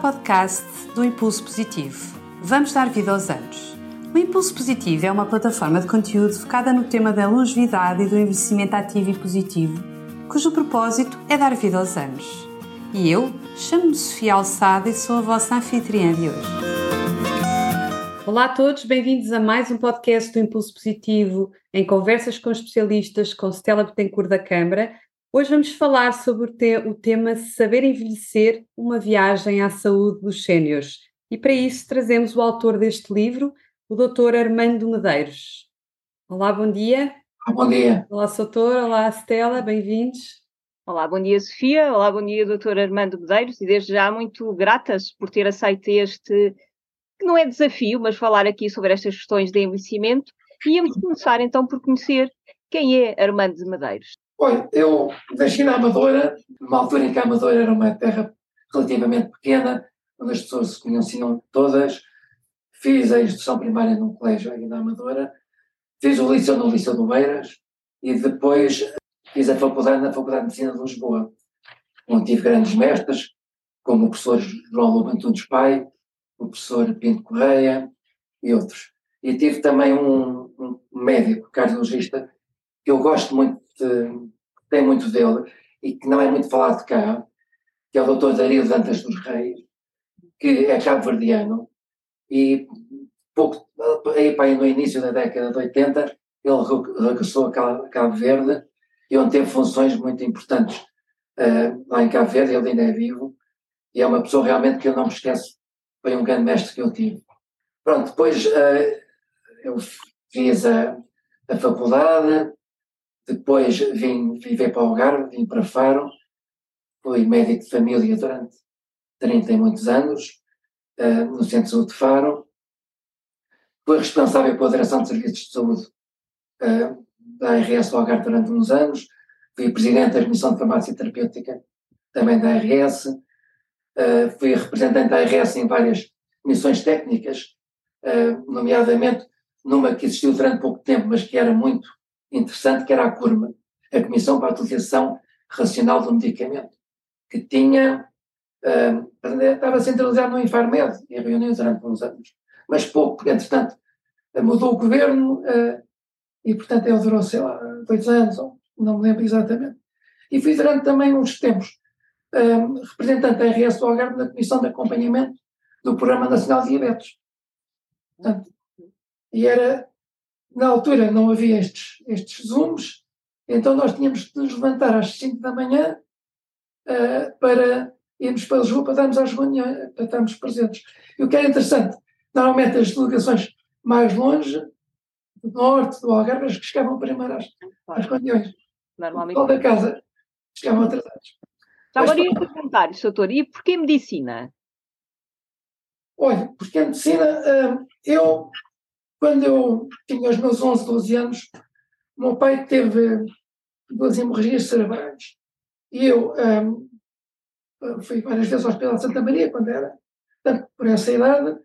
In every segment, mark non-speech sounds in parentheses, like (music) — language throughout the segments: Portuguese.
podcast do Impulso Positivo. Vamos dar vida aos anos. O Impulso Positivo é uma plataforma de conteúdo focada no tema da longevidade e do envelhecimento ativo e positivo, cujo propósito é dar vida aos anos. E eu chamo-me Sofia Alçada e sou a vossa anfitriã de hoje. Olá a todos, bem-vindos a mais um podcast do Impulso Positivo em conversas com especialistas com Stella Betancourt da Câmara, Hoje vamos falar sobre o, te o tema Saber Envelhecer, uma viagem à saúde dos séniores. E para isso trazemos o autor deste livro, o Dr. Armando Medeiros. Olá, bom dia. Olá, bom dia. Olá, Soutor. Olá, Estela. Bem-vindos. Olá, bom dia, Sofia. Olá, bom dia, Dr. Armando Medeiros. E desde já muito gratas por ter aceito este, que não é desafio, mas falar aqui sobre estas questões de envelhecimento. E íamos começar então por conhecer quem é Armando Medeiros. Olha, eu nasci na Amadora, numa altura em que a Amadora era uma terra relativamente pequena, onde as pessoas se conheciam todas. Fiz a instrução primária num colégio aqui na Amadora, fiz o liceu no Liceu do Beiras e depois fiz a faculdade na Faculdade de Medicina de Lisboa, onde tive grandes mestres, como o professor João Lobo Antunes Pai, o professor Pinto Correia e outros. E tive também um, um médico, cardiologista, que eu gosto muito de, tem muito dele e que não é muito falado cá, que é o Dr. Dario Dantas dos Reis, que é cabo-verdiano e pouco, aí, para no início da década de 80 ele regressou a Cabo Verde e onde teve funções muito importantes uh, lá em Cabo Verde, ele ainda é vivo e é uma pessoa realmente que eu não me esqueço, foi um grande mestre que eu tive. Pronto, depois uh, eu fiz a, a faculdade, depois vim viver para o Algarve, vim para Faro, fui médico de família durante 30 e muitos anos, uh, no Centro de Saúde de Faro. Fui responsável pela direção de serviços de saúde uh, da ARS do Algarve durante uns anos. Fui presidente da Comissão de Farmácia Terapêutica também da ARS. Uh, eh, fui representante da ARS em várias missões técnicas, nomeadamente numa que existiu durante pouco tempo, mas que era muito interessante, que era a CURMA, a Comissão para a Utilização Racional do Medicamento, que tinha, uh, estava centralizado no Infarmed, em reuniões durante uns anos, mas pouco, porque entretanto mudou o governo uh, e portanto ele durou, sei lá, dois anos, não me lembro exatamente. E fui durante também uns tempos uh, representante da RS do Algarve na Comissão de Acompanhamento do Programa Nacional de Diabetes. Portanto, e era na altura não havia estes, estes zooms, então nós tínhamos de nos levantar às 5 da manhã uh, para irmos para Lisboa para darmos às reuniões, para estarmos presentes. E o que era interessante, normalmente as delegações mais longe, do norte, do Algarve, as que chegavam primeiro às, às reuniões. Normalmente. O da casa chegavam atrasados. Já agora ia perguntar, doutor, e porquê medicina? Olha, porque a medicina, uh, eu quando eu tinha os meus 11, 12 anos, meu pai teve duas hemorragias cerebrais. E eu um, fui várias vezes ao Hospital de Santa Maria, quando era, portanto, por essa idade,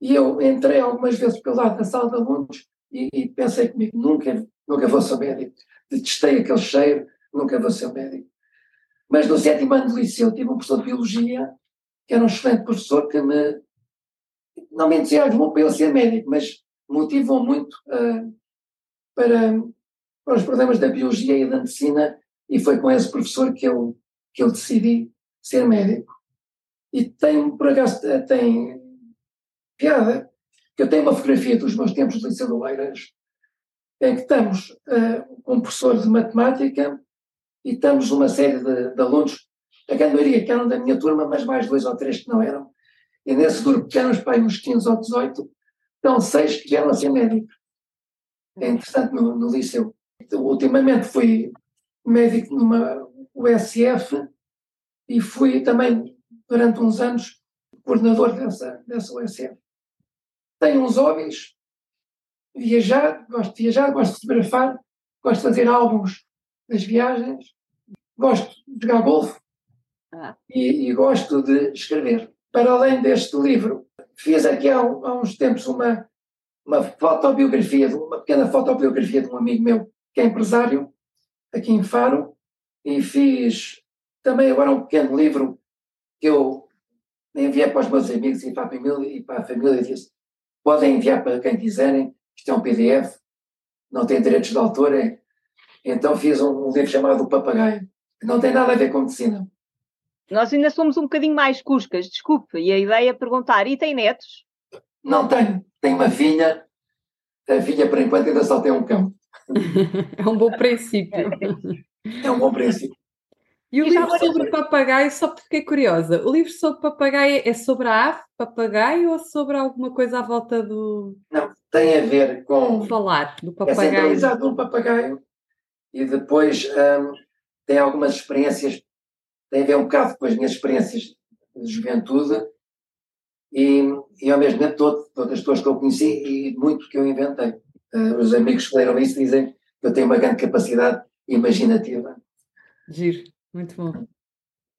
e eu entrei algumas vezes pelo lado da sala de alunos e, e pensei comigo, nunca, nunca vou ser médico. Detestei aquele cheiro, nunca vou ser médico. Mas no sétimo ano de liceu tive um professor de biologia, que era um excelente professor, que me não me entusiasmou para ele ser médico, mas motivou muito uh, para, para os problemas da biologia e da medicina, e foi com esse professor que eu, que eu decidi ser médico. E tem, por acaso, tem piada, que eu tenho uma fotografia dos meus tempos de Liceu de Oeiras, em que estamos uh, com um professor de matemática e estamos uma série de, de alunos, a grande maioria que eram da minha turma, mas mais dois ou três que não eram, e nesse grupo que eram os pais uns 15 ou 18, estão seis que vieram a ser médicos. É interessante no, no liceu. Ultimamente fui médico numa USF e fui também, durante uns anos, coordenador dessa, dessa USF. Tenho uns hobbies, viajar, gosto de viajar, gosto de fotografar, gosto de fazer álbuns das viagens, gosto de jogar golfe ah. e, e gosto de escrever para além deste livro. Fiz aqui há, há uns tempos uma, uma fotobiografia, uma pequena fotobiografia de um amigo meu que é empresário aqui em Faro e fiz também agora um pequeno livro que eu enviei para os meus amigos e para a família, e para a família disse, podem enviar para quem quiserem, isto é um PDF, não tem direitos de autor, é. então fiz um, um livro chamado O Papagaio, que não tem nada a ver com medicina. Nós ainda somos um bocadinho mais cuscas, desculpe, e a ideia é perguntar, e tem netos? Não tenho, tenho uma filha, a filha por enquanto ainda só tem um cão. (laughs) é um bom princípio. É um bom princípio. E o e livro sobre papagaio, só porque fiquei curiosa, o livro sobre papagaio é sobre a ave, papagaio, ou sobre alguma coisa à volta do. Não, tem a ver com. Falar do papagaio. É centralizado no papagaio e depois hum, tem algumas experiências, tem a ver um bocado com as minhas experiências de juventude e, e ao mesmo tempo todo, todas as pessoas que eu conheci e muito que eu inventei. Uh, os amigos que leram isso dizem que eu tenho uma grande capacidade imaginativa. Giro. Muito bom.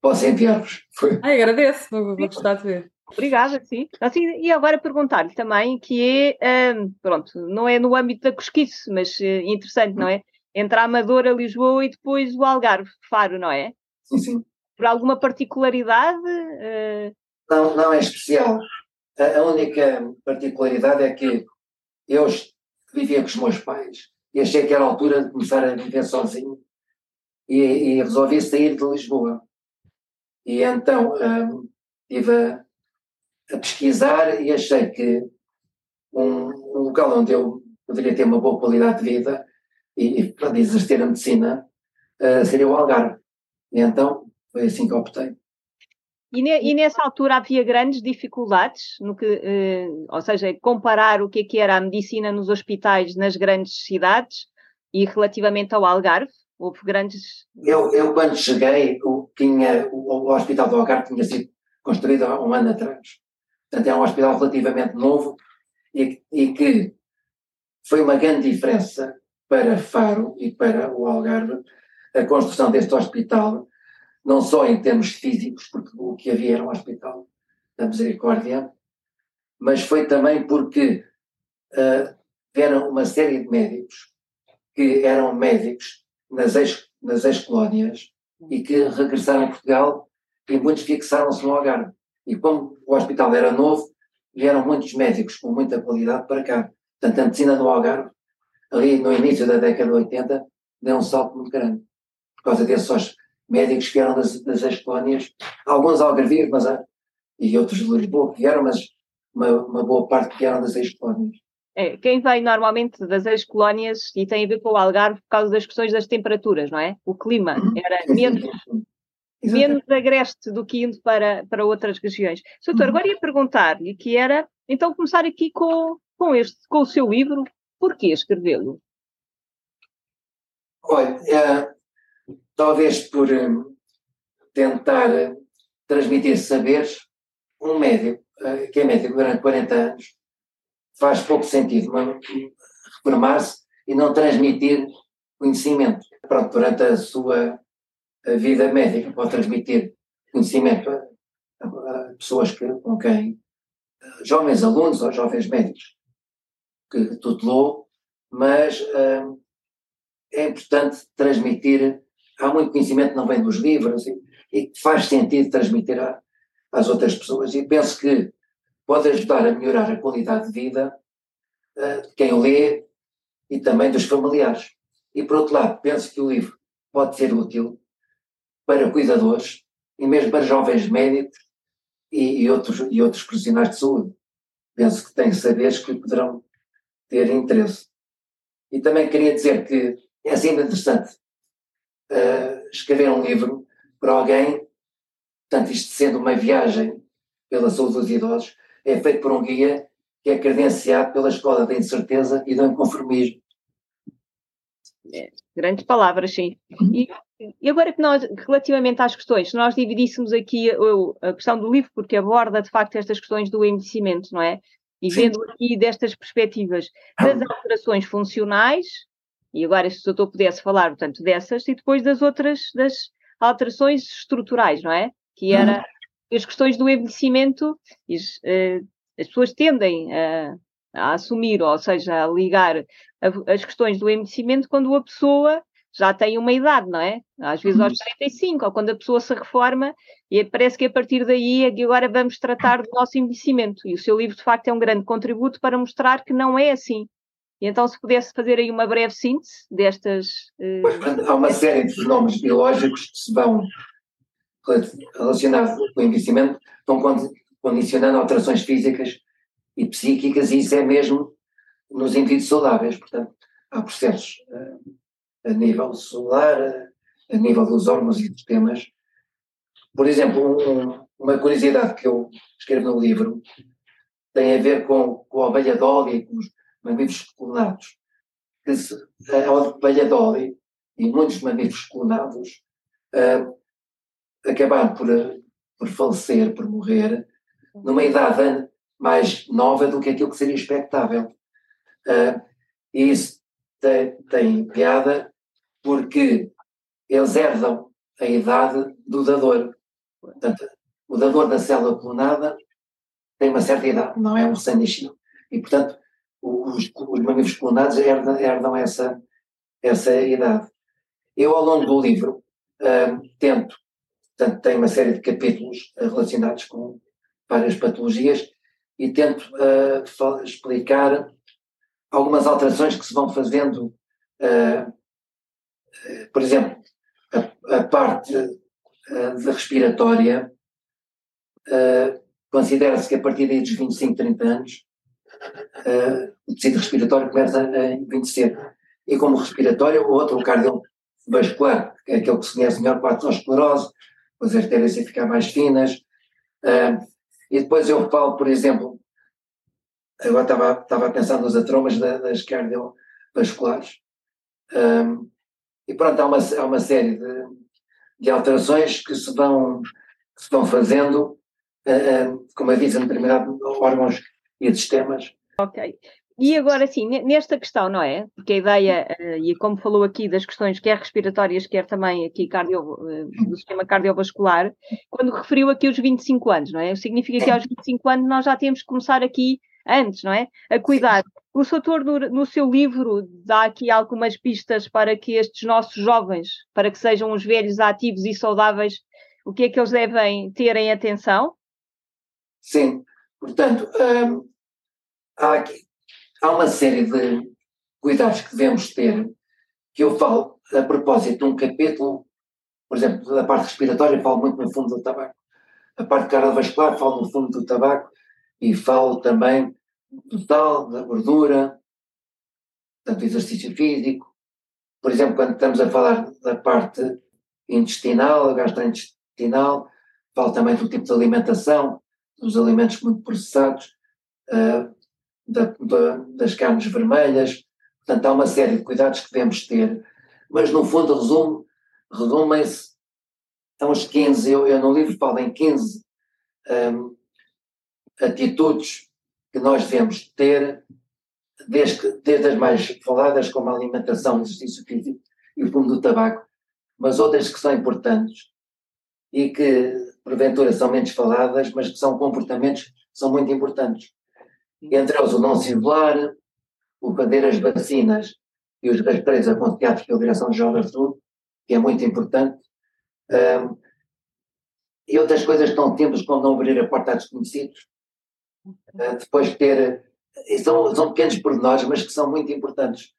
Posso enviar-vos? (laughs) Ai, agradeço, vou, vou gostar de ver. Obrigada, sim. Assim, e agora perguntar-lhe também que é, um, pronto, não é no âmbito da cosquice, mas uh, interessante, não é? Entre a Amadora, Lisboa e depois o Algarve, Faro, não é? Sim, sim. Por alguma particularidade? Uh... Não, não é especial. A, a única particularidade é que eu vivia com os meus pais e achei que era a altura de começar a viver sozinho e, e resolvi sair de Lisboa. E então um, estive a, a, pesquisar e achei que um, um, local onde eu poderia ter uma boa qualidade de vida e, e para exercer a medicina uh, seria o Algarve. E então foi assim que optei. E, ne, e, nessa altura havia grandes dificuldades, no que, eh, ou seja, comparar o que, é que era a medicina nos hospitais nas grandes cidades e relativamente ao Algarve? Houve grandes. Eu, eu quando cheguei, o, tinha, o, o Hospital do Algarve tinha sido construído há um ano atrás. Portanto, é um hospital relativamente novo e, e que foi uma grande diferença para Faro e para o Algarve a construção deste hospital, não só em termos físicos, porque o que havia era um hospital da misericórdia, mas foi também porque uh, uma série de médicos que eram médicos nas ex, nas ex-colónias e que regressaram a Portugal e muitos fixaram-se no Algarve. E como o hospital era novo, vieram muitos médicos com muita qualidade para cá. Portanto, a medicina do Algarve, ali no início da década de 80, deu um salto muito grande. Por causa desses médicos que vieram das, das ex-colónias, alguns algarvios, mas, e outros de Lisboa que vieram, mas uma, uma boa parte que vieram das ex-colónias. É, quem vem normalmente das ex-colónias e tem a ver com o Algarve por causa das questões das temperaturas, não é? O clima uhum. era menos, menos agreste do que indo para, para outras regiões. Doutor, uhum. agora ia perguntar-lhe que era, então, começar aqui com, com, este, com o seu livro, porquê escrevê-lo? Olha, é, talvez por um, tentar transmitir saberes, um médico, uh, que é médico durante 40 anos, faz pouco sentido reformar-se e não transmitir conhecimento. Pronto, durante a sua vida médica pode transmitir conhecimento a, a pessoas que, com quem, jovens alunos ou jovens médicos que tutelou, mas hum, é importante transmitir, há muito conhecimento que não vem dos livros e, e faz sentido transmitir a, às outras pessoas e penso que pode ajudar a melhorar a qualidade de vida uh, de quem lê e também dos familiares. E por outro lado, penso que o livro pode ser útil para cuidadores e mesmo para jovens médicos e, e outros, e outros profissionais de saúde. Penso que tem saberes que poderão ter interesse. E também queria dizer que é sempre interessante uh, escrever um livro para alguém, portanto, isto sendo uma viagem pela saúde dos idosos, é feito por um guia que é credenciado pela Escola da Incerteza e do Inconformismo. É, grandes palavras, sim. E, e, agora que nós, relativamente às questões, se nós dividíssemos aqui a, a, questão do livro, porque aborda de facto estas questões do envelhecimento, não é? E sim. vendo aqui destas perspectivas das alterações funcionais, e agora se o doutor pudesse falar, portanto, dessas, e depois das outras, das alterações estruturais, não é? Que era uhum as questões do envelhecimento, uh, as pessoas tendem a, a, assumir, ou seja, a ligar a, as questões do envelhecimento quando a pessoa já têm uma idade, não é? Às vezes aos 35, uhum. ou quando a pessoa se reforma, e parece que a partir daí é agora vamos tratar do nosso envelhecimento. E o seu livro, de facto, é um grande contributo para mostrar que não é assim. E então, se pudesse fazer aí uma breve síntese destas. Pois, há uma série de fenómenos biológicos que se vão relacionados com o envelhecimento, vão condicionando alterações físicas e psíquicas, e isso é mesmo nos indivíduos saudáveis. Portanto, há processos uh, a nível celular, a, a, nível dos órgãos e sistemas. Por exemplo, um, uma curiosidade que eu escrevo no livro tem a ver com, com a abelha Dolly e com os mamíferos clonados. Que se, a abelha Dolly e muitos mamíferos clonados uh, acabaram por, por falecer, por morrer, numa idade mais nova do que aquilo que seria expectável. Uh, e isso tem, tem piada porque eles herdam a idade do dador. Portanto, o dador da célula clonada tem uma certa idade, não é um recém-nascido. E, portanto, os, os mamíferos clonados herdam, herdam, essa, essa idade. Eu, ao longo do livro, uh, tento, portanto, tem uma série de capítulos relacionados com várias patologias e tento uh, explicar algumas alterações que se vão fazendo, uh, por exemplo, a, a parte uh, respiratória, considera-se que a partir dos 25, 30 anos, o tecido respiratório começa a envelhecer. E como respiratório, o outro, o cardiovascular, que é aquele que se conhece melhor com a arteriosclerose, as artérias a ficar mais finas. e depois eu falo, por exemplo, agora estava, estava a pensar nos atromas das cardiovasculares. Um, e pronto, há uma, há uma série de, de alterações que se vão, que se vão fazendo, uh, uh, como aviso, em determinados órgãos e sistemas. Ok. E agora sim, nesta questão, não é? Porque a ideia, uh, e como falou aqui das questões quer respiratórias, quer também aqui cardio, uh, do sistema cardiovascular, quando referiu aqui os 25 anos, não é? Significa que aos 25 anos nós já temos que começar aqui antes, não é? A cuidar. O seu autor, no, no, seu livro, dá aqui algumas pistas para que estes nossos jovens, para que sejam os velhos ativos e saudáveis, o que é que eles devem ter em atenção? Sim, portanto, hum, há, aqui, há uma série de cuidados que devemos ter, que eu falo a propósito de um capítulo, por exemplo, da parte respiratória, falo muito no fundo do tabaco. A parte cardiovascular, falo no fundo do tabaco e falo também do sal, da gordura, do exercício físico. Por exemplo, quando estamos a falar da parte intestinal, gastrointestinal, falo também do tipo de alimentação, dos alimentos muito processados, uh, da, da, das carnes vermelhas. Portanto, há uma série de cuidados que devemos ter, mas no fundo resume, resumem-se a uns 15, eu, eu no livro falo em 15 um, atitudes que nós devemos ter, desde, desde as mais faladas, como a alimentação, o exercício físico e o fumo do tabaco, mas outras que são importantes e que, porventura, são menos faladas, mas que são comportamentos que são muito importantes. Entre eles, o não isolar, o fazer as vacinas e os rastreios aconselhados pela Direção-Geral da Saúde, que é muito importante. Um, e outras coisas tão simples como não abrir a porta a desconhecidos, Uh, depois ter. São, são pequenos pormenores, mas que são muito importantes.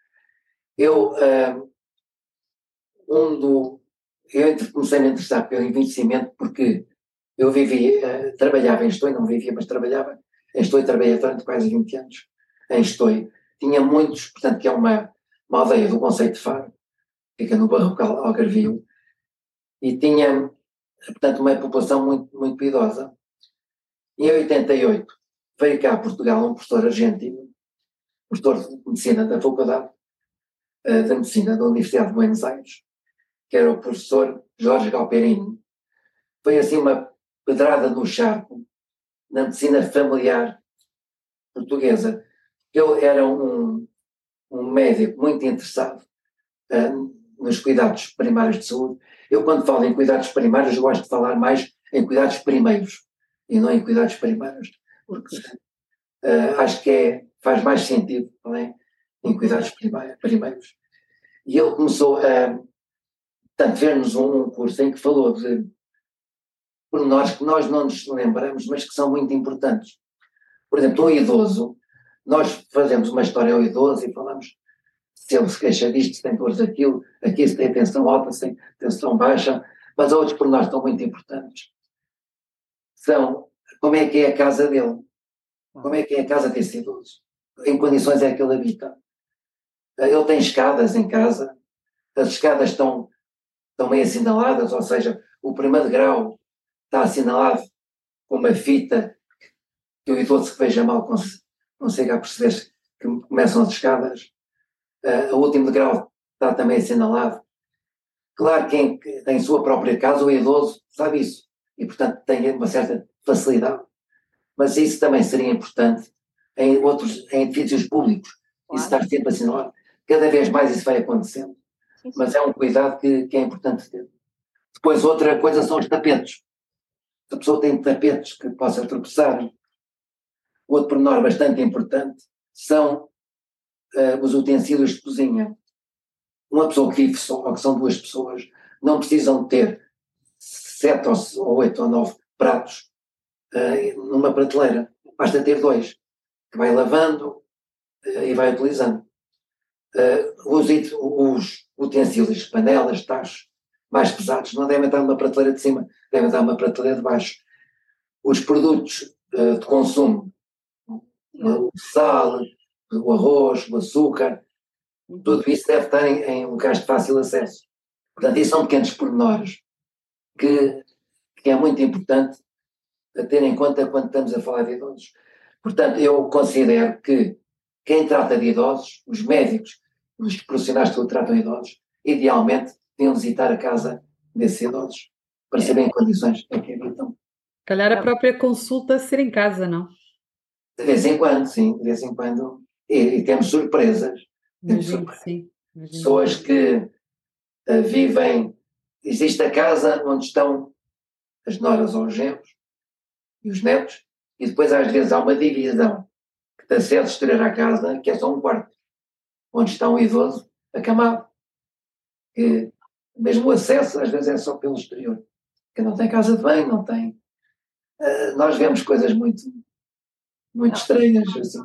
Eu, uh, um do, eu comecei a me interessar pelo envelhecimento porque eu vivi, uh, trabalhava em Estou, não vivia, mas trabalhava em Estou e trabalhei durante quase 20 anos em Estou. Tinha muitos, portanto, que é uma, uma aldeia do Conceito de Faro, fica no Barrocal Algarvio, e tinha, portanto, uma população muito, muito idosa. Em 88, veio cá a Portugal um professor argentino, professor de medicina da Faculdade uh, de Medicina da Universidade de Buenos Aires, que era o professor Jorge Galperini. Foi assim uma pedrada no charco na medicina familiar portuguesa. Ele era um, um médico muito interessado uh, nos cuidados primários de saúde. Eu, quando falo em cuidados primários, gosto de falar mais em cuidados primeiros e não em cuidados primários porque uh, acho que é, faz mais sentido é? em cuidados primeiros. E ele começou a, portanto, ver-nos um, um curso em que falou de pormenores que nós não nos lembramos, mas que são muito importantes. Por exemplo, um idoso, nós fazemos uma história ao idoso e falamos se ele se queixa disto, se tem dores daquilo, aqui se tem tensão alta, se tem tensão baixa, mas outros pormenores estão muito importantes. São como é que é a casa dele, como é que é a casa desse idoso, em condições é que ele habita. Ele tem escadas em casa, as escadas estão, estão meio assinaladas, ou seja, o primeiro grau está assinalado com uma fita que o idoso que veja mal consiga perceber que começam as escadas. Uh, o último degrau está também assinalado. Claro, quem tem sua própria casa, o idoso, sabe isso. E, portanto, tem uma certa facilidade. Mas isso também seria importante em outros, em edifícios públicos. Claro. Isso está sempre assinalado. Cada vez mais isso vai acontecendo. Sim, sim. Mas é um cuidado que, que é importante ter. Depois, outra coisa são os tapetes. A pessoa tem tapetes que possa tropeçar, outro pormenor bastante importante são uh, os utensílios de cozinha. Uma pessoa que vive só, ou que são duas pessoas, não precisam ter sete ou oito ou nove pratos uh, numa prateleira. Basta ter dois, que vai lavando uh, e vai utilizando. os, os utensílios, panelas, tachos, mais pesados, não devem estar numa prateleira de cima, devem estar numa prateleira de baixo. Os produtos de consumo o sal, o arroz, o açúcar, tudo isso deve estar em, em locais de fácil acesso. Portanto, isso são pequenos pormenores que, que é muito importante ter em conta quando estamos a falar de idosos. Portanto, eu considero que quem trata de idosos, os médicos, os profissionais que tratam idosos, idealmente deviam visitar a casa desses idosos para saber em condições em que habitam. Calhar a própria consulta ser em casa, não? De vez em quando, sim, de vez em quando. E, e temos surpresas. Temos surpresas. Sim. Pessoas que uh, vivem, existe a casa onde estão as noras ou os genros e os netos, e depois às vezes há uma divisão que dá certo exterior à casa, que é só um quarto, onde está um idoso acamado. Que mesmo o acesso às vezes é só pelo exterior, que não tem casa de banho, não tem. Uh, nós vemos coisas muito muito estranhas. Assim,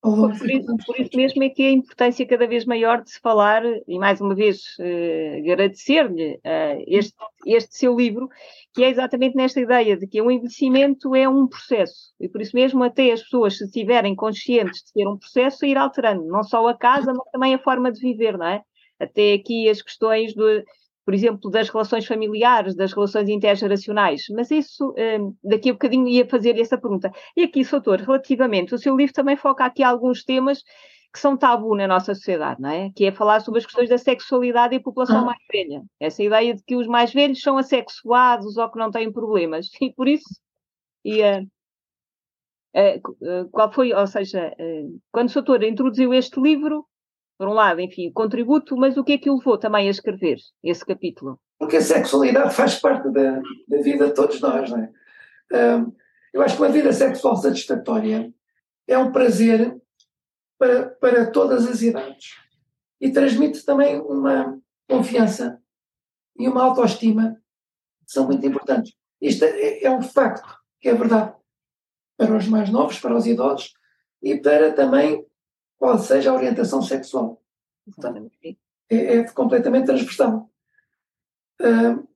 por, isso, por isso mesmo é que a importância cada vez maior de se falar, e mais uma vez uh, agradecer-lhe uh, este, este seu livro, que é exatamente nesta ideia de que o envelhecimento é um processo, e por isso mesmo até as pessoas, se estiverem conscientes de ser um processo, ir alterando, não só a casa, mas também a forma de viver, não é? Até aqui as questões do, por exemplo, das relações familiares, das relações intergeracionais, mas isso, um, daqui a bocadinho ia fazer essa pergunta. E aqui, Soutor, relativamente, o seu livro também foca aqui alguns temas que são tabu na nossa sociedade, não é? Que é falar sobre as questões da sexualidade e a população ah. mais velha. Essa ideia de que os mais velhos são assexuados ou que não têm problemas. E por isso, e, uh, uh, qual foi, ou seja, uh, quando o Soutor introduziu este livro, por um lado, enfim, contributo, mas o que é que o levou também a escrever esse capítulo? Porque a sexualidade faz parte da, da vida de todos nós, não é? Um, eu acho que uma vida sexual satisfatória é um prazer para, para todas as idades e transmite também uma confiança e uma autoestima que são muito importantes. Isto é, é um facto, que é verdade, para os mais novos, para os idosos e para também qual seja a orientação sexual. É, é completamente transversal. Uh,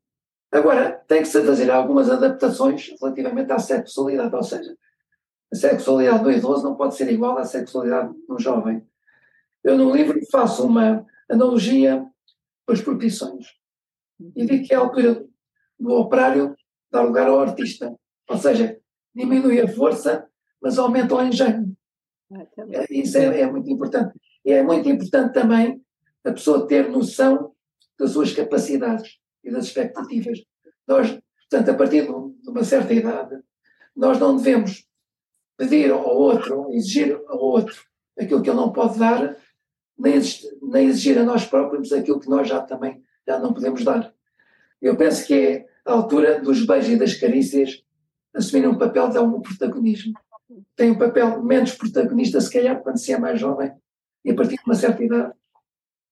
agora, tem que se fazer algumas adaptações relativamente à sexualidade, ou seja, a sexualidade do idoso não pode ser igual à sexualidade do jovem. Eu no livro faço uma analogia com as profissões e digo que é a altura do operário dar lugar ao artista, ou seja, diminui a força, mas aumenta o engenho. É, isso é, é, muito importante. E é muito importante também a pessoa ter noção das suas capacidades e das expectativas. Nós, portanto, a partir de uma certa idade, nós não devemos pedir ao outro, exigir ao outro aquilo que ele não pode dar, nem exigir, nem exigir a nós próprios aquilo que nós já também já não podemos dar. Eu penso que é a altura dos beijos e das carícias assumir um papel de algum protagonismo tem um papel menos protagonista, se calhar, quando se é mais jovem, e a partir de uma certa idade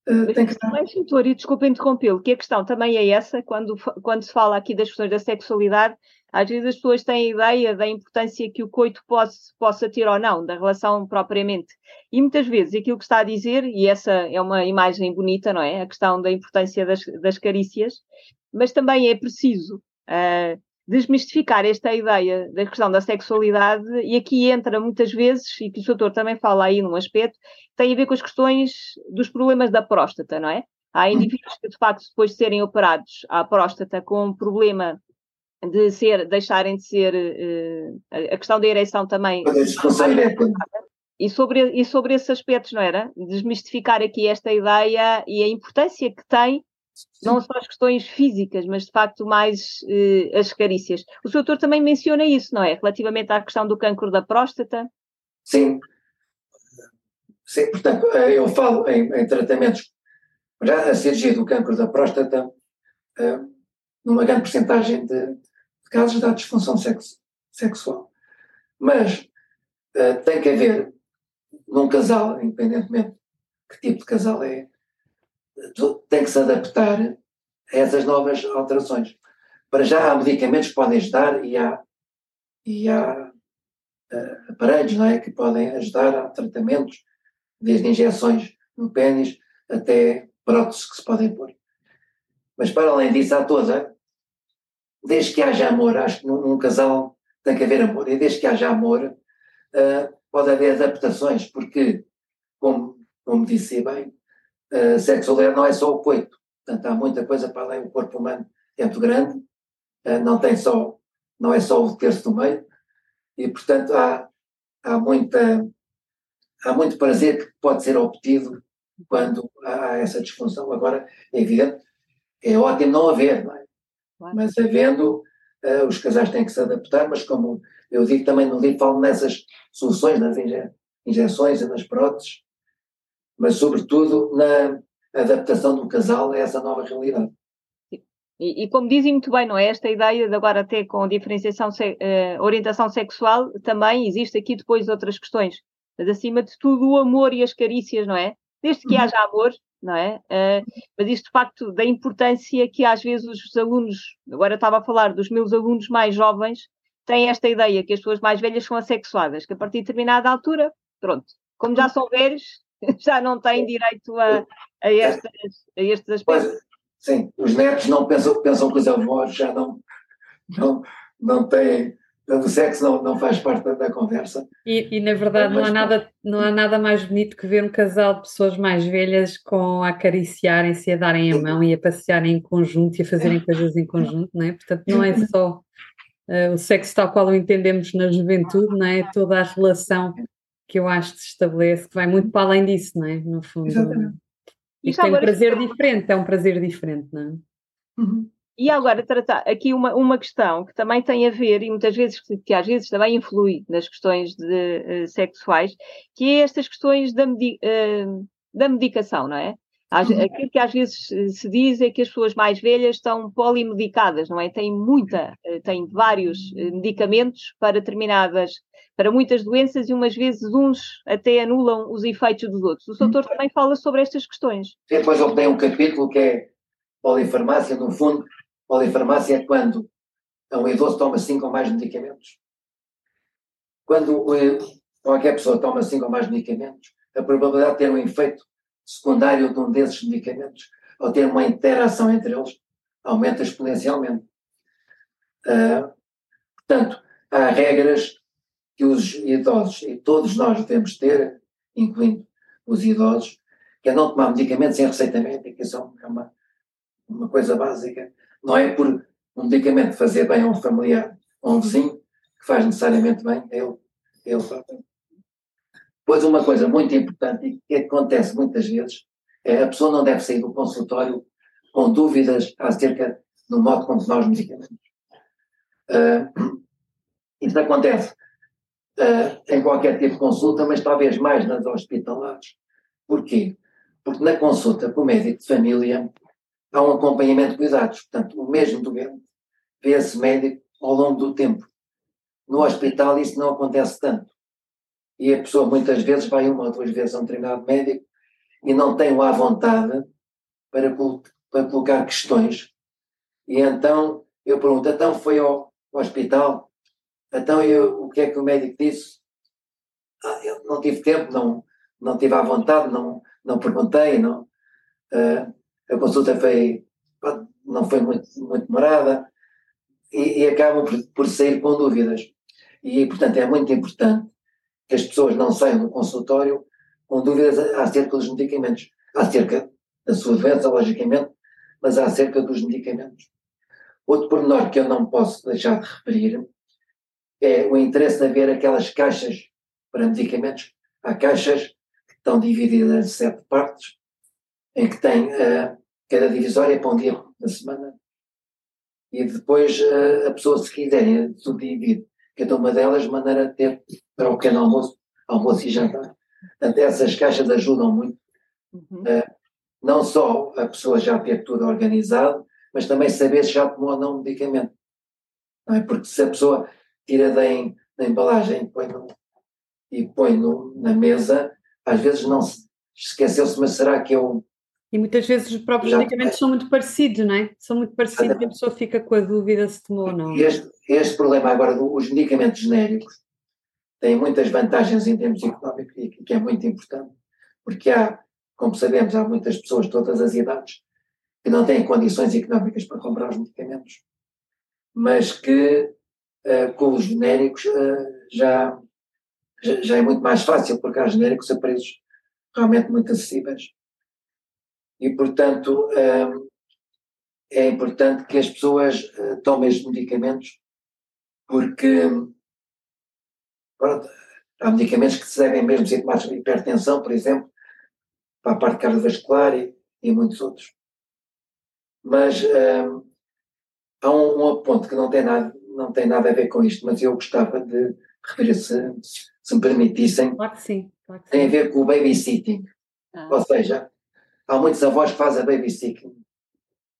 Uh, tem que Mas, doutor, e desculpa interrompê-lo, que a questão também é essa, quando, quando se fala aqui das questões da sexualidade, às vezes as pessoas têm a ideia da importância que o coito possa, possa ter ou não, da relação propriamente. E muitas vezes aquilo que está a dizer, e essa é uma imagem bonita, não é? A questão da importância das, das carícias, mas também é preciso uh, desmistificar esta ideia da questão da sexualidade, e aqui entra muitas vezes, e que o doutor também fala aí num aspecto, tem a ver com as questões dos problemas da próstata, não é? Há indivíduos que, de facto, depois de serem operados à próstata com um problema de ser, deixarem de ser, uh, a questão da ereção também. E sobre, e sobre esses aspectos, não era? Desmistificar aqui esta ideia e a importância que tem não só as questões físicas, mas de facto mais eh, as carícias. O Sr. Doutor também menciona isso, não é? Relativamente à questão do cancro da próstata. Sim. Sim, portanto, eh, eu falo em, em tratamentos, já a cirurgia do cancro da próstata, eh, numa grande porcentagem de, de, casos da disfunção sex, sexual. Mas tem que haver, num casal, independentemente que tipo de casal é, tem que se adaptar a essas novas alterações. Para já há medicamentos que podem ajudar e há, e há uh, aparelhos não é, que podem ajudar a tratamentos, desde injeções no pênis até próteses que se podem pôr. Mas para além disso, há toda, desde que haja amor, acho que num, num casal tem que haver amor, e desde que haja amor, uh, pode haver adaptações, porque, como, como disse bem, uh, sexualidade não é só o coito. Portanto, há muita coisa para além. O corpo humano é muito grande, uh, não tem só, não é só o terço do meio, e portanto há, há muita, há muito prazer que pode ser obtido quando há essa disfunção. Agora, é evidente, é ótimo não haver, não é? Mas havendo, uh, os casais têm que se adaptar, mas como eu digo também no livro, falo nessas soluções, nas injeções e nas próteses, mas sobretudo na adaptação do casal a essa nova realidade. E, e, como dizem muito bem, não é? Esta ideia de agora até com diferenciação, uh, orientação sexual, também existe aqui depois outras questões. Mas acima de tudo o amor e as carícias, não é? Desde que uhum. haja amor, não é? Uh, mas isto de facto da importância que às vezes os alunos, agora estava a falar dos meus alunos mais jovens, têm esta ideia que as pessoas mais velhas são assexuadas, que a partir de determinada altura, pronto, como já são velhos, (laughs) já não têm direito a, a, estes, a estes aspectos. Pois, sim, os netos não pensam, pensam que os avós já não, não, não têm. O sexo não, não faz parte da, conversa. E, e na verdade não há, nada, não há nada mais bonito que ver um casal de pessoas mais velhas com a acariciarem-se, a darem a mão e a passearem em conjunto e a fazerem coisas em conjunto, não é? Portanto, não é só uh, o sexo tal qual o entendemos na juventude, não é? Toda a relação que eu acho que se estabelece, que vai muito para além disso, não é? No fundo. Exatamente. Isto tem um prazer diferente, é um prazer diferente, não é? Uhum. E agora tratar aqui uma, uma questão que também tem a ver, e muitas vezes, que, que às vezes também influi nas questões de, uh, sexuais, que é estas questões da, medi uh, da medicação, não é? Uhum. Aquilo que às vezes se diz é que as pessoas mais velhas estão polimedicadas, não é? Têm muita, eh, têm vários medicamentos para determinadas para muitas doenças e umas vezes uns até anulam os efeitos dos outros. O doutor também fala sobre estas questões. Sim, depois ele tem um capítulo que é polifarmácia, no fundo, polifarmácia é quando um idoso toma cinco ou mais medicamentos. Quando qualquer pessoa toma cinco ou mais medicamentos, a probabilidade de ter um efeito secundário de um desses medicamentos ou ter uma interação entre eles aumenta exponencialmente. Uh, portanto, há regras que os idosos, e todos nós devemos ter, incluindo os idosos, que é não tomar medicamentos sem receita médica, isso é uma, uma coisa básica. Não é por um medicamento fazer bem a um familiar a um vizinho que faz necessariamente bem a ele, a ele próprio. Pois uma coisa muito importante que acontece muitas vezes é a pessoa não deve sair do consultório com dúvidas acerca do modo como os medicamentos. Uh, isso acontece uh, em qualquer tipo de consulta, mas talvez mais nas hospitalares. Porquê? Porque na consulta com o médico de família há um acompanhamento de cuidados. Portanto, o mesmo doente vê esse médico ao longo do tempo. No hospital isso não acontece tanto. E a pessoa muitas vezes vai uma ou duas vezes a um determinado médico e não tenho a vontade para, para colocar questões. E então eu pergunto, então foi ao, ao hospital? Então eu, o que é que o médico disse? Ah, eu não tive tempo, não, não tive à vontade, não, não perguntei, não, uh, a consulta foi, não foi muito, muito demorada e, e acabam por, por sair com dúvidas. E, portanto, é muito importante que as pessoas não saiam do consultório com dúvidas acerca dos medicamentos, acerca da sua doença, logicamente, mas acerca dos medicamentos. Outro pormenor que eu não posso deixar de referir é o interesse de haver aquelas caixas para medicamentos. Há caixas que estão divididas em sete partes, em que tem uh, cada divisória para um dia da semana. E depois uh, a pessoa, se quiser, subdivide cada uma delas de maneira a ter para o pequeno almoço, almoço e jantar. Portanto, essas caixas ajudam muito. Uhum. Uh, não só a pessoa já ter tudo organizado, mas também saber se já tomou ou não o medicamento. Não é? Porque se a pessoa tira da, da embalagem e põe, no, e põe no, na mesa, às vezes não se esqueceu-se, mas será que eu. E muitas vezes os próprios já medicamentos são muito parecidos, não é? São muito parecidos e a pessoa fica com a dúvida se tomou ou não. Este, este problema agora dos medicamentos genéricos tem muitas vantagens em termos económicos que é muito importante, porque há, como sabemos, há muitas pessoas de todas as idades que não têm condições económicas para comprar os medicamentos, mas que uh, com os genéricos uh, já, já, já, é muito mais fácil, porque há genéricos a preços realmente muito acessíveis. E, portanto, uh, é importante que as pessoas tomem os medicamentos, porque Pronto, há medicamentos que se devem mesmo ser tomados para hipertensão, por exemplo, para a parte cardiovascular e, e muitos outros. Mas hum, há um, um aponto que não tem, nada, não tem nada a ver com isto, mas eu gostava de referir, se, se me permitissem. Claro que sim. Claro que tem a ver com o babysitting. Ah. Ou seja, há muitos avós que fazem babysitting.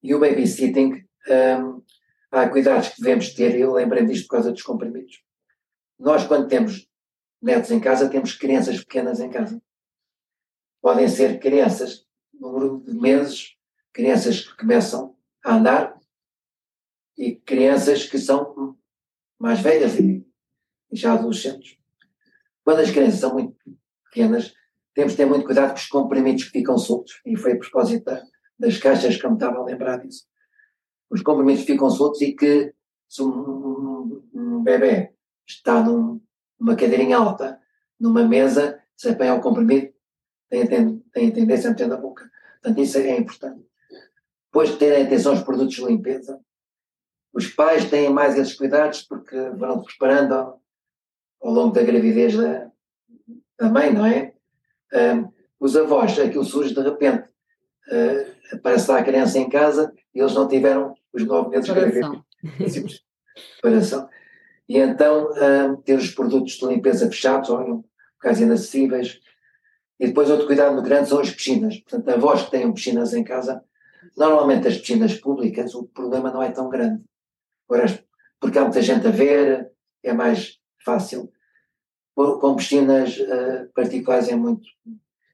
E o babysitting, hum, há cuidados que devemos ter, e eu lembrei-me disto por causa dos comprimidos. Nós, quando temos netos em casa, temos crianças pequenas em casa. Podem ser crianças, número de meses, crianças que começam a andar e crianças que são mais velhas e já adolescentes. Quando as crianças são muito pequenas, temos de ter muito cuidado com os comprimidos que ficam soltos. E foi a propósito das caixas que eu me estava a lembrar disso. Os comprimidos ficam soltos e que se um, um, um bebê está num, numa cadeirinha alta, numa mesa, se apanha o comprimido, tem, tem, tem tendência a meter na boca. Portanto, isso é importante. Depois de terem atenção aos produtos de limpeza. Os pais têm mais esses cuidados porque vão preparando ao, ao longo da gravidez da, da mãe, não é? Um, os avós, aquilo surge de repente. Uh, aparece lá a criança em casa e eles não tiveram os nove meses de gravidez. Preparação. E então uh, ter os produtos de limpeza fechados ou em locais inacessíveis. E depois outro cuidado muito grande são as piscinas. Portanto, avós que tenham piscinas em casa, normalmente as piscinas públicas o problema não é tão grande. Agora, porque há muita gente a ver, é mais fácil. Com piscinas uh, particulares é muito.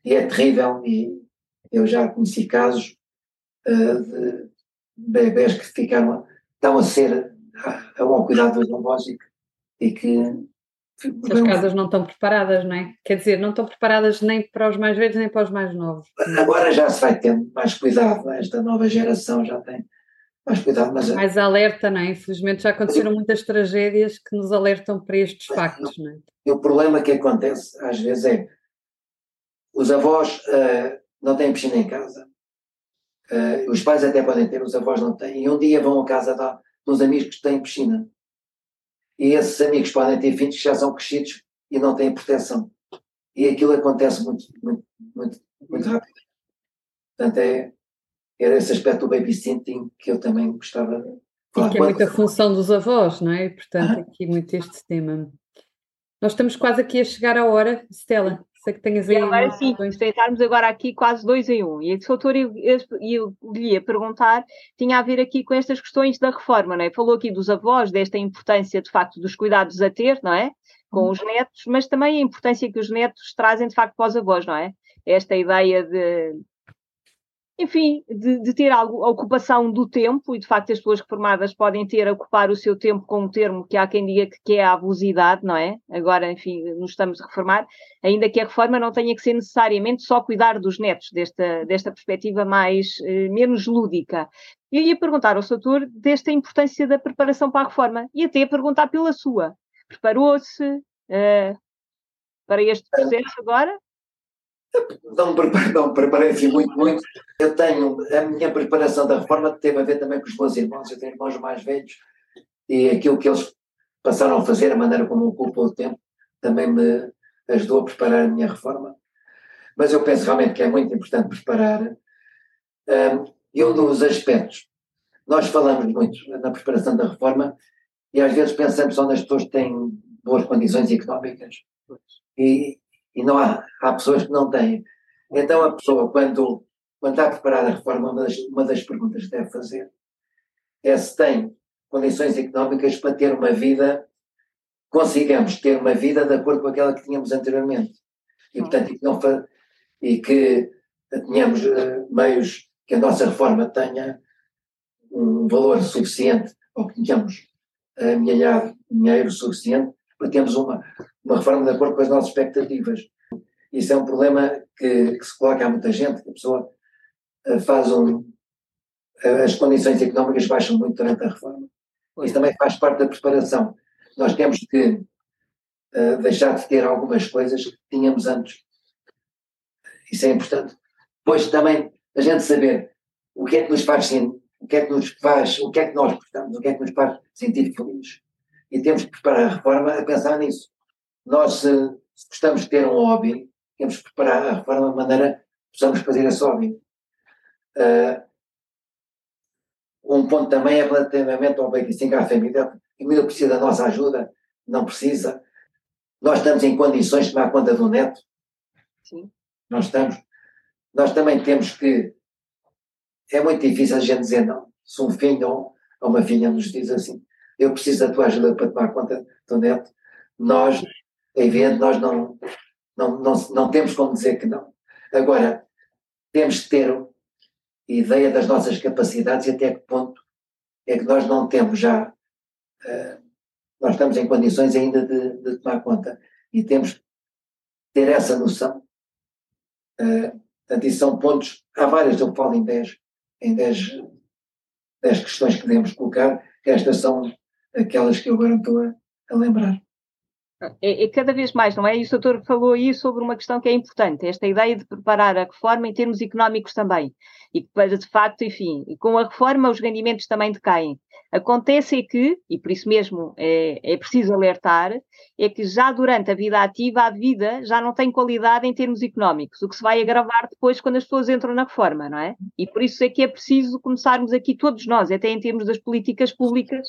E é terrível, e eu já conheci casos uh, de bebés que ficaram, estão a ser ao cuidado do zoológico e que as casas não estão preparadas, não é? Quer dizer, não estão preparadas nem para os mais velhos nem para os mais novos. Agora já se vai tendo mais cuidado, esta nova geração já tem mais cuidado. Mas... É mais alerta, não é? Infelizmente já aconteceram muitas tragédias que nos alertam para estes factos, não é? E o problema que acontece às vezes é os avós uh, não têm piscina em casa. Uh, os pais até podem ter, os avós não têm. E um dia vão à casa da, dos amigos que têm piscina. E esses amigos podem ter filhos que já são crescidos e não têm proteção. E aquilo acontece muito, muito, muito, muito rápido. Portanto, é, era esse aspecto do babysitting que eu também gostava de falar. E que é muita função dos avós, não é? E, portanto, aqui muito este tema. Nós estamos quase aqui a chegar à hora, Stella. Sei que tenhas aí. E agora sim, tentarmos agora aqui quase dois em um. E a doutora eu, eu, lhe ia perguntar, tinha a ver aqui com estas questões da reforma, não é? Falou aqui dos avós, desta importância de facto dos cuidados a ter, não é? Com os netos, mas também a importância que os netos trazem de facto para os avós, não é? esta ideia de enfim, de, de, ter algo, a ocupação do tempo, e de facto as pessoas reformadas podem ter, ocupar o seu tempo com um termo que há quem diga que, que é a abusidade, não é? Agora, enfim, nos estamos a reformar, ainda que a reforma não tenha que ser necessariamente só cuidar dos netos, desta, desta perspectiva mais, eh, menos lúdica. Eu ia perguntar ao Soutor desta importância da preparação para a reforma, e até perguntar pela sua. Preparou-se eh, para este processo agora? Não, não preparei assim muito, muito. Eu tenho, a minha preparação da reforma teve a ver também com os meus irmãos, eu tenho irmãos mais velhos, e aquilo que eles passaram a fazer, a maneira como ocupam o tempo, também me ajudou a preparar a minha reforma. Mas eu penso realmente que é muito importante preparar. Um, e um dos aspectos, nós falamos muito na preparação da reforma, e às vezes pensamos só nas pessoas que têm boas condições económicas. E, e não há, há pessoas que não têm. Então a pessoa, quando, quando está a preparar a reforma, uma das, uma das perguntas que deve fazer é se tem condições económicas para ter uma vida, consigamos ter uma vida de acordo com aquela que tínhamos anteriormente. E, portanto, e que, não, e que tenhamos uh, meios que a nossa reforma tenha um valor suficiente, ou que tenhamos amelhado dinheiro suficiente para termos uma, uma reforma de acordo com as nossas expectativas. Isso é um problema que, que se coloca a muita gente, que a pessoa uh, faz um. Uh, as condições económicas baixam muito durante a reforma. Isso também faz parte da preparação. Nós temos que uh, deixar de ter algumas coisas que tínhamos antes. Isso é importante. Depois também a gente saber o que é que nos faz o que é que nos faz, o que é que nós gostamos, o que é que nos faz sentir felizes. E temos que preparar a reforma a pensar nisso. Nós, se, se gostamos de ter um hobby, temos que preparar a reforma de maneira que possamos fazer esse hobby. Uh, um ponto também é relativamente ao 25 à família. A família precisa da nossa ajuda, não precisa. Nós estamos em condições de tomar conta do neto. Sim. Nós estamos. Nós também temos que. É muito difícil a gente dizer não. Se um filho ou uma filha nos diz assim, eu preciso da tua ajuda para tomar conta do neto, nós é evidente, nós não, não, não, não temos como dizer que não. Agora, temos que ter ideia das nossas capacidades e até que ponto é que nós não temos já, uh, nós estamos em condições ainda de, de, tomar conta e temos que ter essa noção. Uh, portanto, isso são pontos, há várias, eu falo em 10 em 10 questões que devemos colocar, estas são aquelas que eu agora estou a, a lembrar. É, é, cada vez mais, não é? E o doutor falou aí sobre uma questão que é importante, esta ideia de preparar a reforma em termos económicos também. E que, de facto, enfim, com a reforma os rendimentos também decaem. Acontece é que, e por isso mesmo é, é preciso alertar, é que já durante a vida ativa a vida já não tem qualidade em termos económicos, o que se vai agravar depois quando as pessoas entram na reforma, não é? E por isso é que é preciso começarmos aqui todos nós, até em termos das políticas públicas,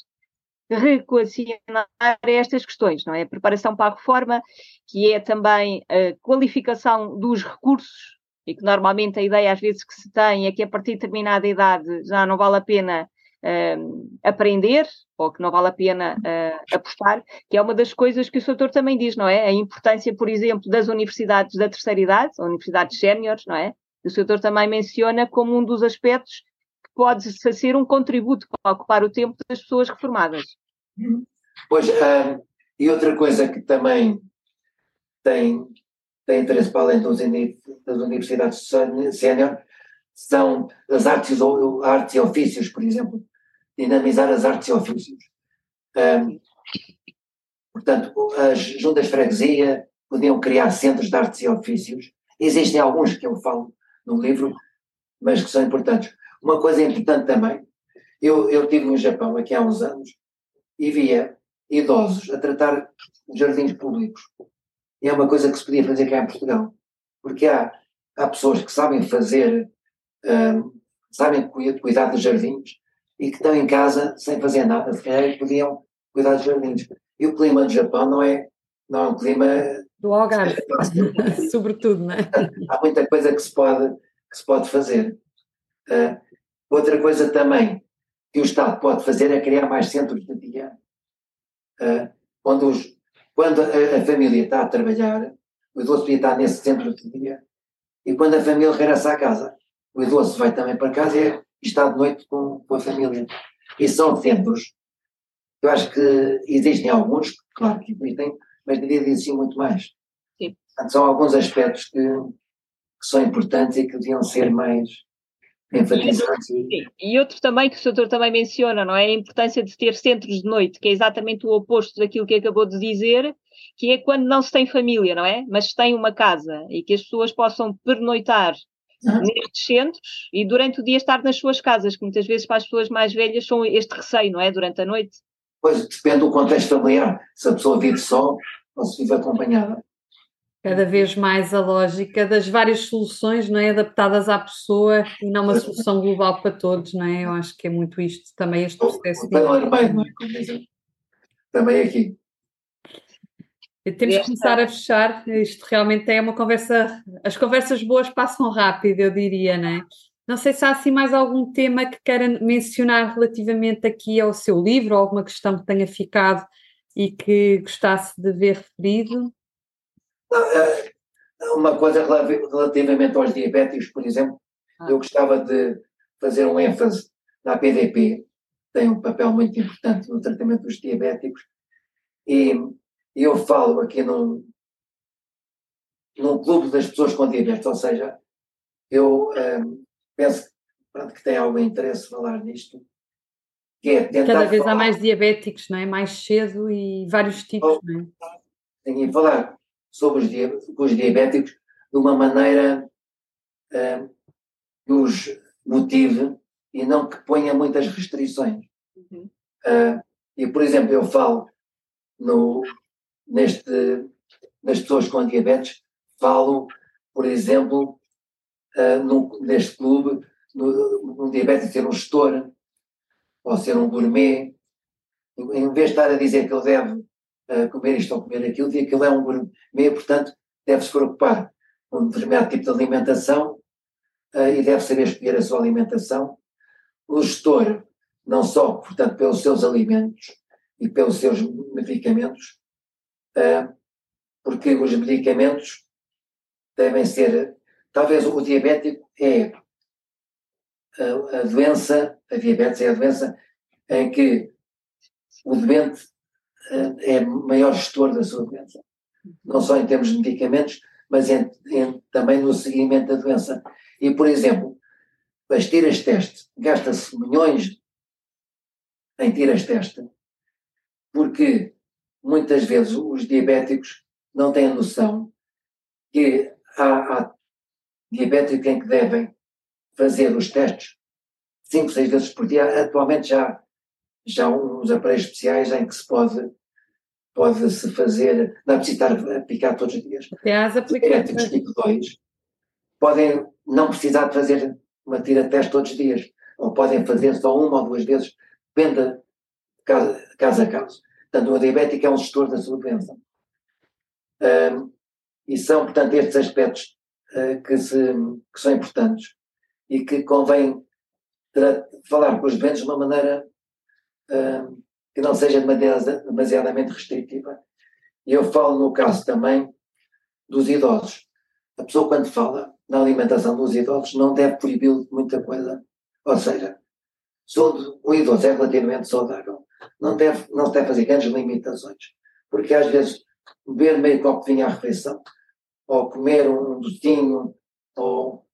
reequacionar estas questões, não é? A preparação para a reforma, que é também a qualificação dos recursos, e que normalmente a ideia às vezes que se tem é que a partir de determinada idade já não vale a pena uh, aprender, ou que não vale a pena uh, apostar, que é uma das coisas que o Soutor também diz, não é? A importância, por exemplo, das universidades da terceira idade, universidades séniores, não é? O Soutor também menciona como um dos aspectos pode ser um contributo para ocupar o tempo das pessoas reformadas. Pois, um, e outra coisa que também tem, tem interesse para além das universidades sénior são as artes, artes e ofícios, por exemplo, dinamizar as artes e ofícios. Um, portanto, as juntas de freguesia podiam criar centros de artes e ofícios. Existem alguns que eu falo no livro, mas que são importantes. Uma coisa importante também, eu, eu estive no Japão aqui há uns anos e via idosos a tratar jardins públicos. E é uma coisa que se podia fazer cá em Portugal. Porque há, há pessoas que sabem fazer, um, sabem cuidar dos jardins e que estão em casa sem fazer nada, se calhar podiam cuidar dos jardins. E o clima do Japão não é, não é um clima. Do Algarve, (laughs) sobretudo, não é? Há muita coisa que se pode, que se pode fazer. Uh, Outra coisa também que o Estado pode fazer é criar mais centros de dia. Uh, quando, os, quando a, a, família está a trabalhar, o idoso podia estar nesse centro de dia e quando a família regressa à casa, o idoso vai também para casa e está de noite com, com a família. E são centros, eu acho que existem alguns, claro que existem, mas devia existir muito mais. Sim. Portanto, são alguns aspectos que, que são importantes e que deviam ser mais. E outro também que o doutor também menciona, não é? A importância de ter centros de noite, que é exatamente o oposto daquilo que acabou de dizer, que é quando não se tem família, não é? Mas se tem uma casa e que as pessoas possam pernoitar Uhum. nestes centros e durante o dia estar nas suas casas, que muitas vezes para as pessoas mais velhas são este receio, não é? Durante a noite. Pois depende do contexto familiar. Se a pessoa vive só ou se vive acompanhada. Cada vez mais a lógica das várias soluções, não é? Adaptadas à pessoa e não uma solução global para todos, não é? Eu acho que é muito isto também, este processo não é? Também aqui. Temos que começar a fechar. Isto realmente é uma conversa. As conversas boas passam rápido, eu diria, não é? Não sei se há assim mais algum tema que queira mencionar relativamente aqui ao seu livro, ou alguma questão que tenha ficado e que gostasse de ver referido. Não, é, Uma coisa relativamente aos diabéticos, por exemplo, Ah. eu gostava de fazer um ênfase na PDP, tem um papel muito importante no tratamento dos diabéticos, e eu falo aqui num, num clube das pessoas com diabetes, ou seja, eu ehm, penso pronto, que tem algum interesse falar nisto, que é tentar Cada vez há falar- mais diabéticos, não é? Mais cedo e vários tipos, não é? tenho a falar sobre os, dia- os diabéticos de uma maneira ah, que os motive e não que ponha muitas restrições. Uhum. Ah, e, por exemplo, eu falo no, neste, nas pessoas com diabetes, falo, por exemplo, num- neste clube, no, um diabético ser um gestor ou ser um gourmet, em vez de estar a dizer que ele deve a comer isto ou comer aquilo, e aquilo é um gourmet, portanto, deve-se preocupar com um determinado tipo de alimentação eh, e deve saber escolher a sua alimentação. O gestor, não só, portanto, pelos seus alimentos e pelos seus medicamentos, eh, porque os medicamentos devem ser, talvez o diabético é a, a doença, a diabetes é a doença em que o doente eh, é maior gestor da sua doença. Não só em termos de medicamentos, mas em- em- também no seguimento da doença. E, por exemplo, as tiras-teste, gasta-se milhões em tiras-teste, porque muitas vezes os diabéticos não têm noção que há, há diabéticos em que devem fazer os testes cinco, seis vezes por dia. Atualmente já já há uns aparelhos especiais em que se pode pode se fazer, não é preciso estar a picar todos os dias. Até às aplicações. tipo 2 podem não precisar de fazer uma tira-teste todos os dias, ou podem fazer só uma ou duas vezes, depende de caso, caso a caso. Portanto, o diabético é um gestor da sua doença. Ahm, e são, portanto, estes aspectos ah, que, se, que são importantes e que convém falar com os doentes de uma maneira que não seja demasiada- demasiadamente restritiva. E eu falo no caso também dos idosos. A pessoa, quando fala na alimentação dos idosos, não deve proibi-lo de muita coisa. Ou seja, se o o idoso é relativamente saudável, não, deve, não deve fazer grandes limitações. Porque às vezes, beber meio copo de vinho à refeição, ou comer um docinho, ou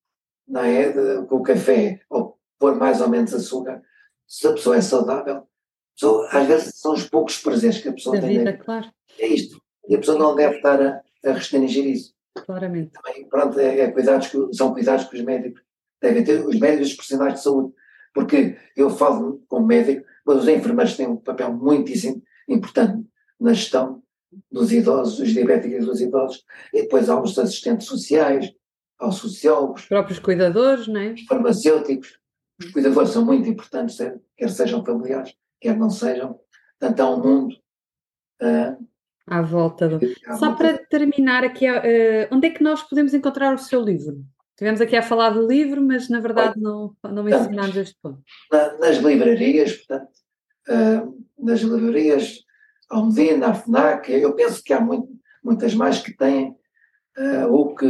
não é, com café, ou pôr mais ou menos açúcar, se a pessoa é saudável, só- às vezes são os poucos prazeres que a pessoa Da tem. vida, claro, É isto. E a pessoa não deve estar a, a restringir isso claramente. também, pronto, é, é cuidados que, são cuidados que os médicos devem ter, os médicos e os profissionais de saúde, porque eu falo como médico, mas os enfermeiros têm um papel muitíssimo importante na gestão dos idosos, dos diabéticos e dos idosos, e depois há os assistentes sociais, há os sociólogos, Os próprios cuidadores, não é? os farmacêuticos, os cuidadores são muito importantes, quer sejam familiares, quer não sejam, portanto há um mundo ah, À volta do. há Só muita- para terminar aqui, eh, onde é que nós podemos encontrar o seu livro? Tivemos aqui a falar do livro, mas na verdade não, não mencionámos este ponto. na- nas livrarias, portanto, ah, nas livrarias Almedina, a FNAC, eu penso que há muito- muitas mais que têm, ah, ou que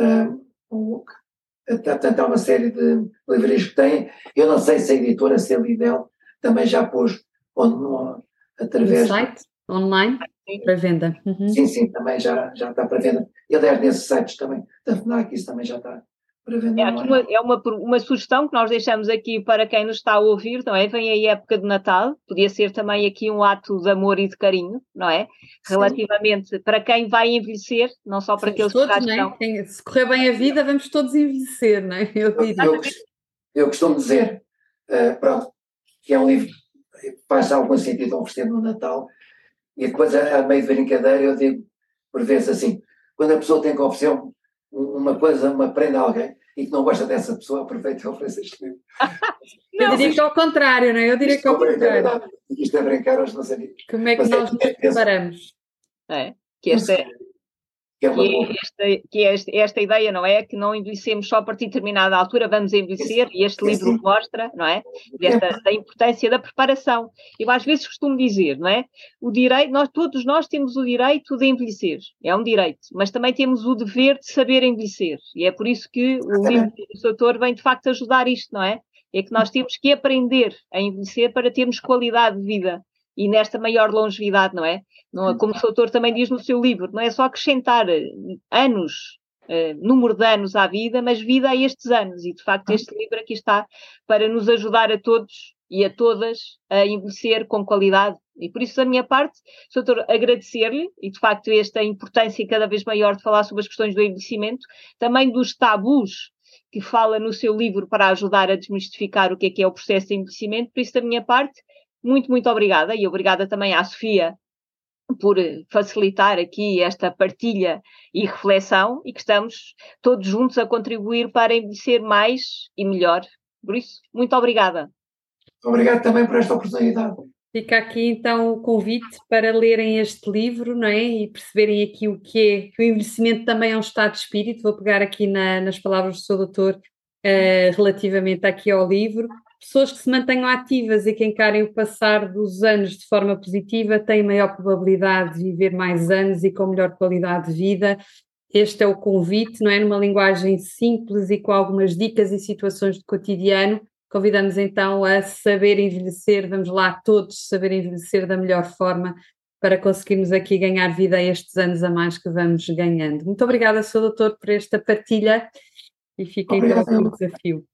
uh, Portanto, há uma série de livrarias que têm. Eu não sei se a editora, Lidl, também já pôs onde, no, através. No site, online, para venda. Uhum. Sim, sim, também já, já está para venda. E aliás, nesses sites também da FNAC, isso também já está é, uma, é uma, uma sugestão que nós deixamos aqui para quem nos está a ouvir, não é? Vem aí a época de Natal, podia ser também aqui um ato de amor e de carinho, não é? Relativamente Sim. para quem vai envelhecer, não só para Sim, aqueles todos, que já estão. É? Se correr bem a vida, vamos todos envelhecer, não é? Eu, eu, eu costumo dizer, uh, pronto, que é um livro que faz algum sentido oferecer no Natal, e depois, a, a meio de brincadeira, eu digo, por vezes assim, quando a pessoa tem que oferecer um uma coisa, uma prenda a alguém e que não gosta dessa pessoa, aproveita e oferece este livro. não, (laughs) eu diria que é ao contrário, não é? Eu diria que é ao contrário. Isto é brincar aos meus amigos. Como é que Mas é nós é, nos preparamos? É, que esta é, que, é esta, que esta, esta ideia, não é? Que não envelhecemos só a partir de determinada altura, vamos envelhecer, e este livro sim. mostra, não é? Desta, da importância da preparação. Eu às vezes costumo dizer, não é? O direito, nós, todos nós temos o direito de envelhecer, é um direito, mas também temos o dever de saber envelhecer, e é por isso que o livro do autor vem de facto ajudar isto, não é? É que nós temos que aprender a envelhecer para termos qualidade de vida e nesta maior longevidade, não é? Não como o autor também diz no seu livro, não é só acrescentar eh, anos, uh, número de anos à vida, mas vida a estes anos. E de facto este livro aqui está para nos ajudar a todos e a todas a envelhecer com qualidade. E por isso, da minha parte, doutor, agradecer-lhe, e de facto esta importância cada vez maior de falar sobre as questões do envelhecimento, também dos tabus que fala no seu livro para ajudar a desmistificar o que é que é o processo de envelhecimento. Por isso, da minha parte, muito, muito obrigada e obrigada também à Sofia por facilitar aqui esta partilha e reflexão e que estamos todos juntos a contribuir para envelhecer mais e melhor. Por isso, muito obrigada. Obrigado também por esta oportunidade. Fica aqui então o convite para lerem este livro, não é? E perceberem aqui o que é, que o envelhecimento também é um estado de espírito. Vou pegar aqui na, nas palavras do seu doutor uh, relativamente aqui ao livro pessoas que se mantenham ativas e que encarem o passar dos anos de forma positiva têm maior probabilidade de viver mais anos e com melhor qualidade de vida. Este é o convite, não é? Numa linguagem simples e com algumas dicas e situações do cotidiano. Convidamos então a saber envelhecer, vamos lá todos saber envelhecer da melhor forma para conseguirmos aqui ganhar vida a estes anos a mais que vamos ganhando. Muito obrigada, Sr. Doutor, por esta partilha e fiquem então com o desafio.